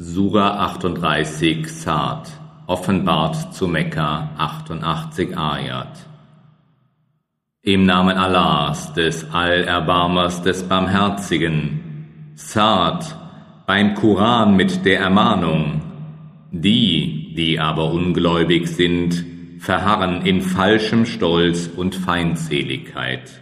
Sura 38 Saat offenbart zu Mekka 88 Ayat. Im Namen Allahs, des Allerbarmers, des Barmherzigen, Saat beim Koran mit der Ermahnung, die, die aber ungläubig sind, verharren in falschem Stolz und Feindseligkeit.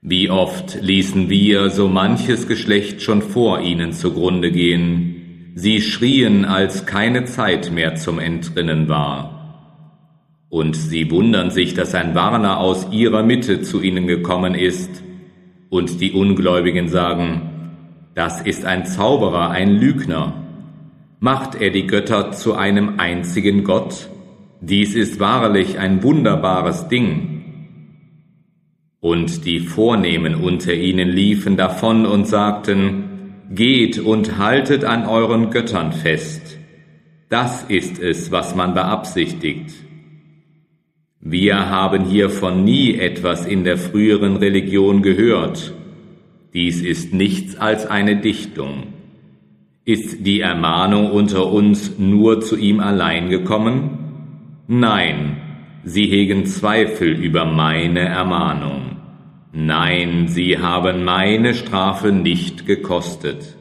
Wie oft ließen wir so manches Geschlecht schon vor ihnen zugrunde gehen, Sie schrien, als keine Zeit mehr zum Entrinnen war. Und sie wundern sich, dass ein Warner aus ihrer Mitte zu ihnen gekommen ist. Und die Ungläubigen sagen, das ist ein Zauberer, ein Lügner. Macht er die Götter zu einem einzigen Gott? Dies ist wahrlich ein wunderbares Ding. Und die Vornehmen unter ihnen liefen davon und sagten, Geht und haltet an euren Göttern fest. Das ist es, was man beabsichtigt. Wir haben hiervon nie etwas in der früheren Religion gehört. Dies ist nichts als eine Dichtung. Ist die Ermahnung unter uns nur zu ihm allein gekommen? Nein, sie hegen Zweifel über meine Ermahnung. Nein, sie haben meine Strafe nicht gekostet.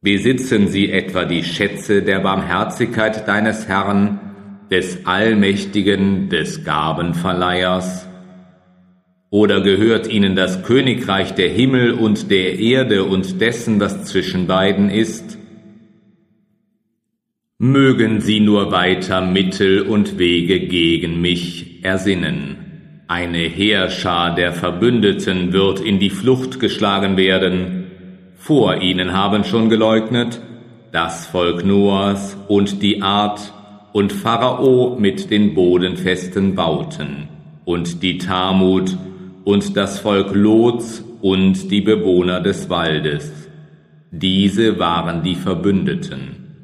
Besitzen sie etwa die Schätze der Barmherzigkeit deines Herrn, des Allmächtigen, des Gabenverleihers? Oder gehört ihnen das Königreich der Himmel und der Erde und dessen, was zwischen beiden ist? Mögen sie nur weiter Mittel und Wege gegen mich ersinnen. Eine Heerschar der Verbündeten wird in die Flucht geschlagen werden. Vor ihnen haben schon geleugnet das Volk Noahs und die Art und Pharao mit den bodenfesten Bauten und die Tamut und das Volk Lots und die Bewohner des Waldes. Diese waren die Verbündeten.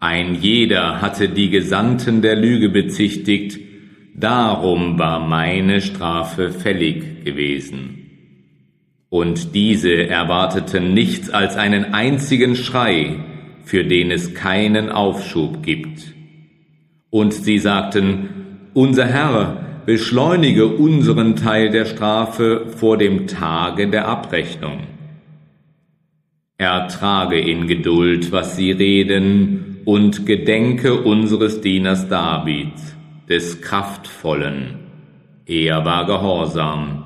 Ein jeder hatte die Gesandten der Lüge bezichtigt, Darum war meine Strafe fällig gewesen. Und diese erwarteten nichts als einen einzigen Schrei, für den es keinen Aufschub gibt. Und sie sagten, unser Herr, beschleunige unseren Teil der Strafe vor dem Tage der Abrechnung. Ertrage in Geduld, was sie reden, und gedenke unseres Dieners David des Kraftvollen. Er war gehorsam.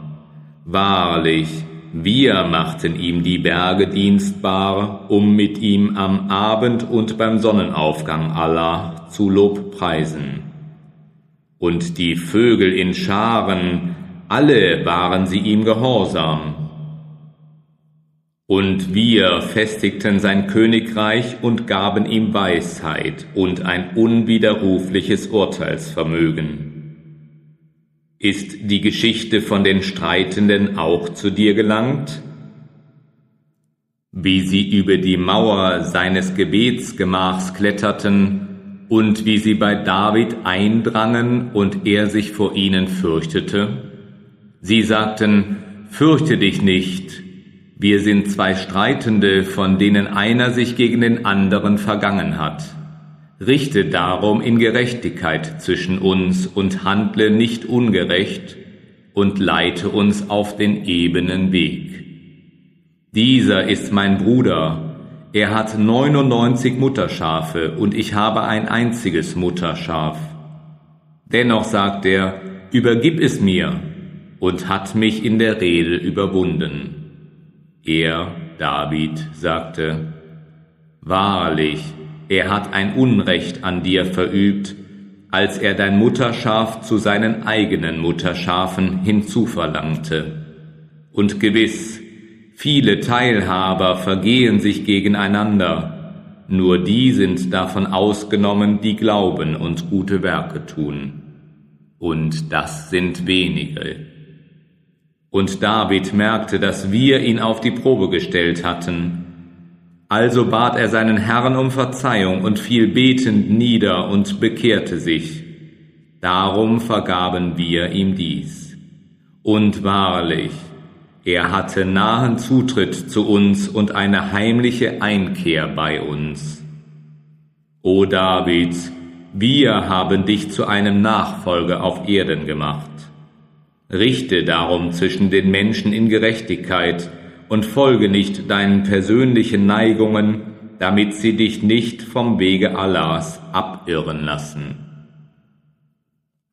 Wahrlich, wir machten ihm die Berge dienstbar, um mit ihm am Abend und beim Sonnenaufgang Allah zu Lobpreisen. Und die Vögel in Scharen, alle waren sie ihm gehorsam. Und wir festigten sein Königreich und gaben ihm Weisheit und ein unwiderrufliches Urteilsvermögen. Ist die Geschichte von den Streitenden auch zu dir gelangt? Wie sie über die Mauer seines Gebetsgemachs kletterten und wie sie bei David eindrangen und er sich vor ihnen fürchtete? Sie sagten, Fürchte dich nicht, wir sind zwei Streitende, von denen einer sich gegen den anderen vergangen hat. Richte darum in Gerechtigkeit zwischen uns und handle nicht ungerecht und leite uns auf den ebenen Weg. Dieser ist mein Bruder, er hat 99 Mutterschafe und ich habe ein einziges Mutterschaf. Dennoch sagt er, übergib es mir und hat mich in der Rede überwunden. Er, David, sagte, Wahrlich, er hat ein Unrecht an dir verübt, als er dein Mutterschaf zu seinen eigenen Mutterschafen hinzuverlangte. Und gewiss, viele Teilhaber vergehen sich gegeneinander, nur die sind davon ausgenommen, die glauben und gute Werke tun. Und das sind wenige. Und David merkte, dass wir ihn auf die Probe gestellt hatten. Also bat er seinen Herrn um Verzeihung und fiel betend nieder und bekehrte sich. Darum vergaben wir ihm dies. Und wahrlich, er hatte nahen Zutritt zu uns und eine heimliche Einkehr bei uns. O David, wir haben dich zu einem Nachfolger auf Erden gemacht. Richte darum zwischen den Menschen in Gerechtigkeit und folge nicht deinen persönlichen Neigungen, damit sie dich nicht vom Wege Allahs abirren lassen.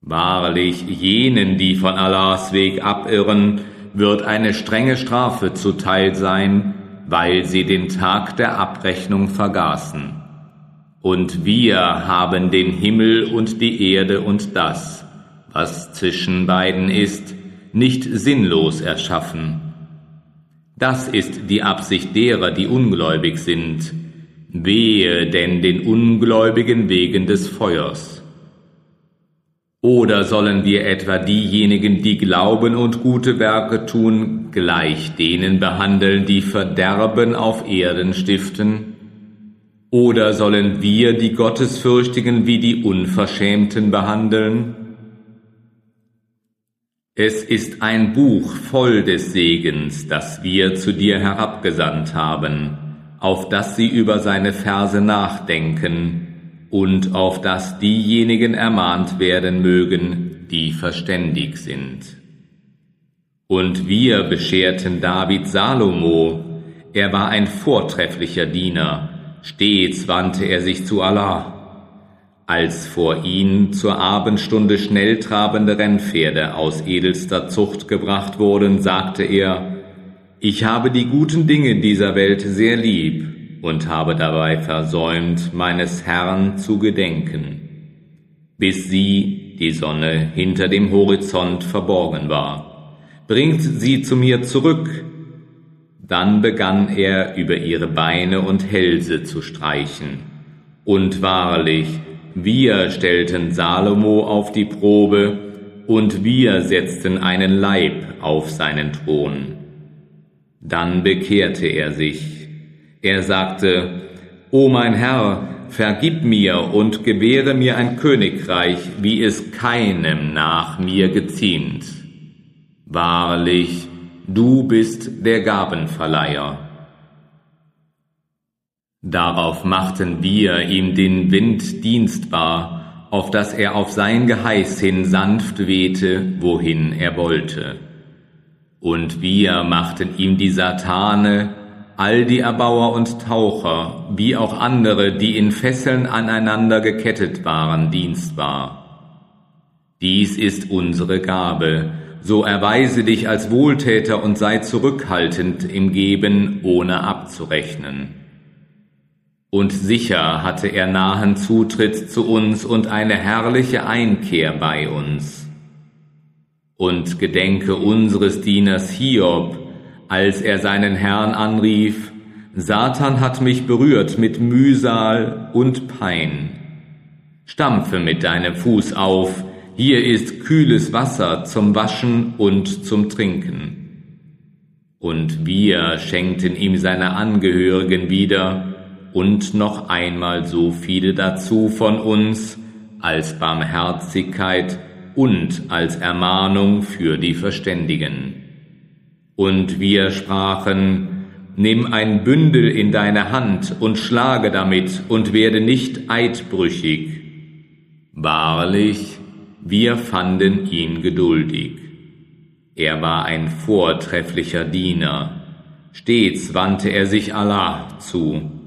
Wahrlich, jenen, die von Allahs Weg abirren, wird eine strenge Strafe zuteil sein, weil sie den Tag der Abrechnung vergaßen. Und wir haben den Himmel und die Erde und das, was zwischen beiden ist, nicht sinnlos erschaffen. Das ist die Absicht derer, die ungläubig sind. Wehe denn den Ungläubigen wegen des Feuers. Oder sollen wir etwa diejenigen, die glauben und gute Werke tun, gleich denen behandeln, die Verderben auf Erden stiften? Oder sollen wir die Gottesfürchtigen wie die Unverschämten behandeln? Es ist ein Buch voll des Segens, das wir zu dir herabgesandt haben, auf das sie über seine Verse nachdenken und auf das diejenigen ermahnt werden mögen, die verständig sind. Und wir bescherten David Salomo, er war ein vortrefflicher Diener, Stets wandte er sich zu Allah. Als vor ihn zur Abendstunde schnell trabende Rennpferde aus edelster Zucht gebracht wurden, sagte er, ich habe die guten Dinge dieser Welt sehr lieb und habe dabei versäumt, meines Herrn zu gedenken, bis sie, die Sonne, hinter dem Horizont verborgen war. Bringt sie zu mir zurück, dann begann er über ihre Beine und Hälse zu streichen. Und wahrlich, wir stellten Salomo auf die Probe, und wir setzten einen Leib auf seinen Thron. Dann bekehrte er sich. Er sagte, O mein Herr, vergib mir und gewähre mir ein Königreich, wie es keinem nach mir geziemt. Wahrlich, du bist der Gabenverleiher. Darauf machten wir ihm den Wind dienstbar, auf dass er auf sein Geheiß hin sanft wehte, wohin er wollte. Und wir machten ihm die Satane, all die Erbauer und Taucher, wie auch andere, die in Fesseln aneinander gekettet waren, dienstbar. Dies ist unsere Gabe, so erweise dich als Wohltäter und sei zurückhaltend im Geben, ohne abzurechnen. Und sicher hatte er nahen Zutritt zu uns und eine herrliche Einkehr bei uns. Und gedenke unseres Dieners Hiob, als er seinen Herrn anrief, Satan hat mich berührt mit Mühsal und Pein. Stampfe mit deinem Fuß auf, hier ist kühles Wasser zum Waschen und zum Trinken. Und wir schenkten ihm seine Angehörigen wieder und noch einmal so viele dazu von uns als Barmherzigkeit und als Ermahnung für die Verständigen. Und wir sprachen, Nimm ein Bündel in deine Hand und schlage damit und werde nicht eidbrüchig. Wahrlich, wir fanden ihn geduldig. Er war ein vortrefflicher Diener. Stets wandte er sich Allah zu.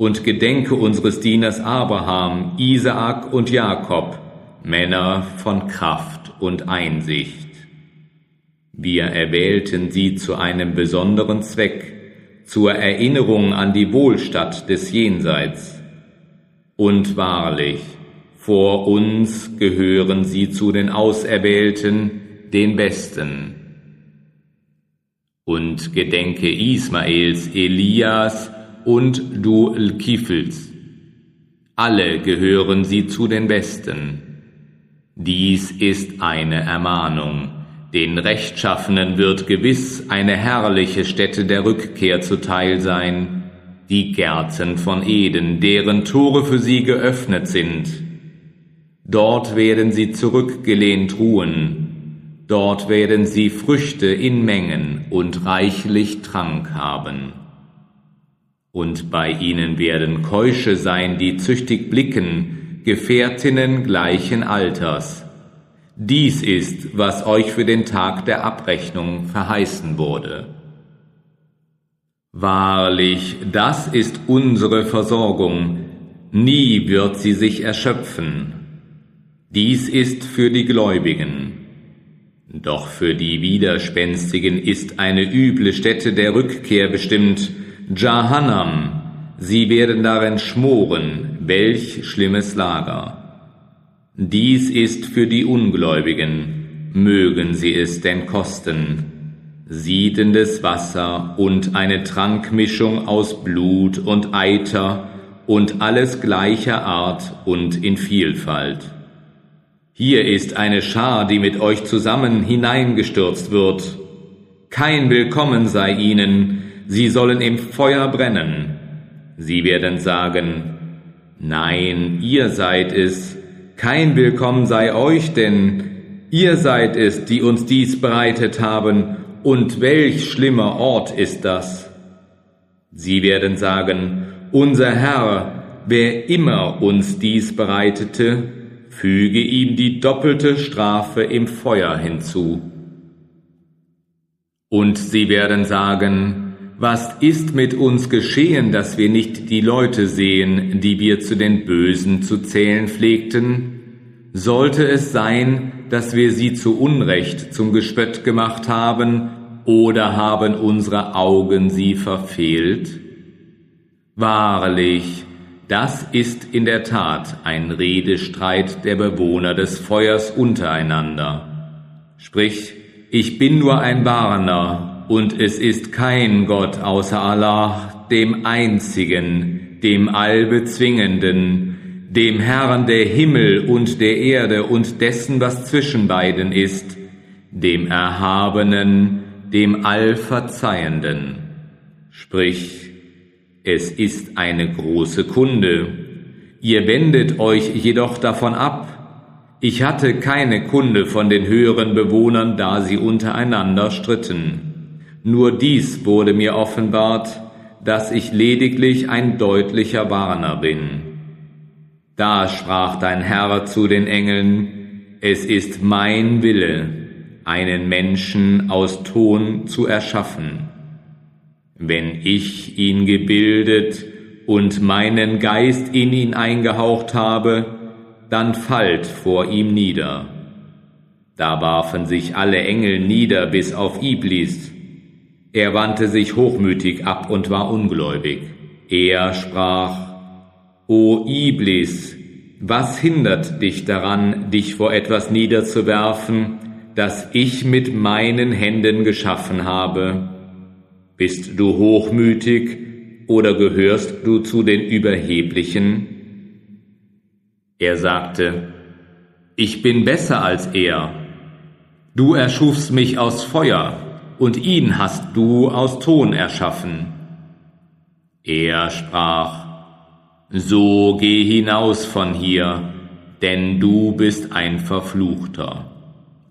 Und gedenke unseres Dieners Abraham, Isaak und Jakob, Männer von Kraft und Einsicht. Wir erwählten sie zu einem besonderen Zweck, zur Erinnerung an die Wohlstatt des Jenseits. Und wahrlich, vor uns gehören sie zu den Auserwählten, den Besten. Und gedenke Ismaels, Elias und du Kifels. Alle gehören sie zu den Besten. Dies ist eine Ermahnung. Den Rechtschaffenen wird gewiss eine herrliche Stätte der Rückkehr zuteil sein, die Gärten von Eden, deren Tore für sie geöffnet sind Dort werden sie zurückgelehnt ruhen. Dort werden sie Früchte in Mengen und reichlich Trank haben. Und bei ihnen werden Keusche sein, die züchtig blicken, Gefährtinnen gleichen Alters. Dies ist, was euch für den Tag der Abrechnung verheißen wurde. Wahrlich, das ist unsere Versorgung, nie wird sie sich erschöpfen. Dies ist für die Gläubigen. Doch für die Widerspenstigen ist eine üble Stätte der Rückkehr bestimmt, Jahannam, sie werden darin schmoren, welch schlimmes Lager. Dies ist für die Ungläubigen, mögen sie es denn kosten, siedendes Wasser und eine Trankmischung aus Blut und Eiter und alles gleicher Art und in Vielfalt. Hier ist eine Schar, die mit euch zusammen hineingestürzt wird. Kein Willkommen sei ihnen, sie sollen im Feuer brennen. Sie werden sagen, nein, ihr seid es, kein Willkommen sei euch, denn ihr seid es, die uns dies bereitet haben, und welch schlimmer Ort ist das. Sie werden sagen, unser Herr, wer immer uns dies bereitete, füge ihm die doppelte Strafe im Feuer hinzu. Und sie werden sagen, was ist mit uns geschehen, dass wir nicht die Leute sehen, die wir zu den Bösen zu zählen pflegten? Sollte es sein, dass wir sie zu Unrecht zum Gespött gemacht haben, oder haben unsere Augen sie verfehlt? Wahrlich, das ist in der Tat ein Redestreit der Bewohner des Feuers untereinander. Sprich, ich bin nur ein Warner, und es ist kein Gott außer Allah, dem Einzigen, dem Allbezwingenden, dem Herrn der Himmel und der Erde und dessen, was zwischen beiden ist, dem Erhabenen, dem Allverzeihenden. Sprich, es ist eine große Kunde. Ihr wendet euch jedoch davon ab. Ich hatte keine Kunde von den höheren Bewohnern, da sie untereinander stritten. Nur dies wurde mir offenbart, dass ich lediglich ein deutlicher Warner bin. Da sprach dein Herr zu den Engeln, es ist mein Wille, einen Menschen aus Ton zu erschaffen wenn ich ihn gebildet und meinen Geist in ihn eingehaucht habe, dann fallt vor ihm nieder. Da warfen sich alle Engel nieder bis auf Iblis. Er wandte sich hochmütig ab und war ungläubig. Er sprach, O Iblis, was hindert dich daran, dich vor etwas niederzuwerfen, das ich mit meinen Händen geschaffen habe? Bist du hochmütig oder gehörst du zu den Überheblichen? Er sagte, ich bin besser als er. Du erschufst mich aus Feuer, und ihn hast du aus Ton erschaffen. Er sprach, So geh hinaus von hier, denn du bist ein Verfluchter.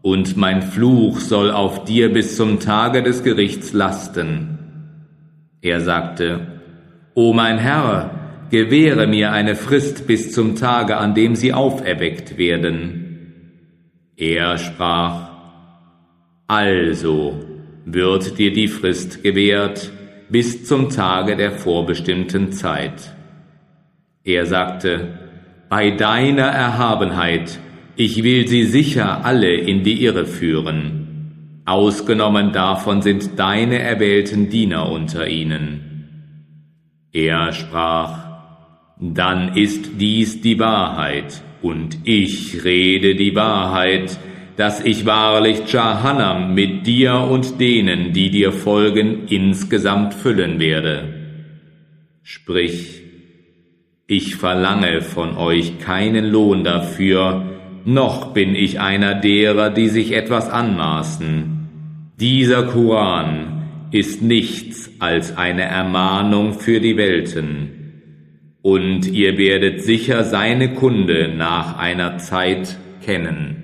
Und mein Fluch soll auf dir bis zum Tage des Gerichts lasten. Er sagte, O mein Herr, gewähre mir eine Frist bis zum Tage, an dem sie auferweckt werden. Er sprach, Also wird dir die Frist gewährt bis zum Tage der vorbestimmten Zeit. Er sagte, Bei deiner Erhabenheit, ich will sie sicher alle in die Irre führen. Ausgenommen davon sind deine erwählten Diener unter ihnen. Er sprach, dann ist dies die Wahrheit, und ich rede die Wahrheit, dass ich wahrlich Jahannam mit dir und denen, die dir folgen, insgesamt füllen werde. Sprich, ich verlange von euch keinen Lohn dafür, noch bin ich einer derer, die sich etwas anmaßen. Dieser Koran ist nichts als eine Ermahnung für die Welten, und ihr werdet sicher seine Kunde nach einer Zeit kennen.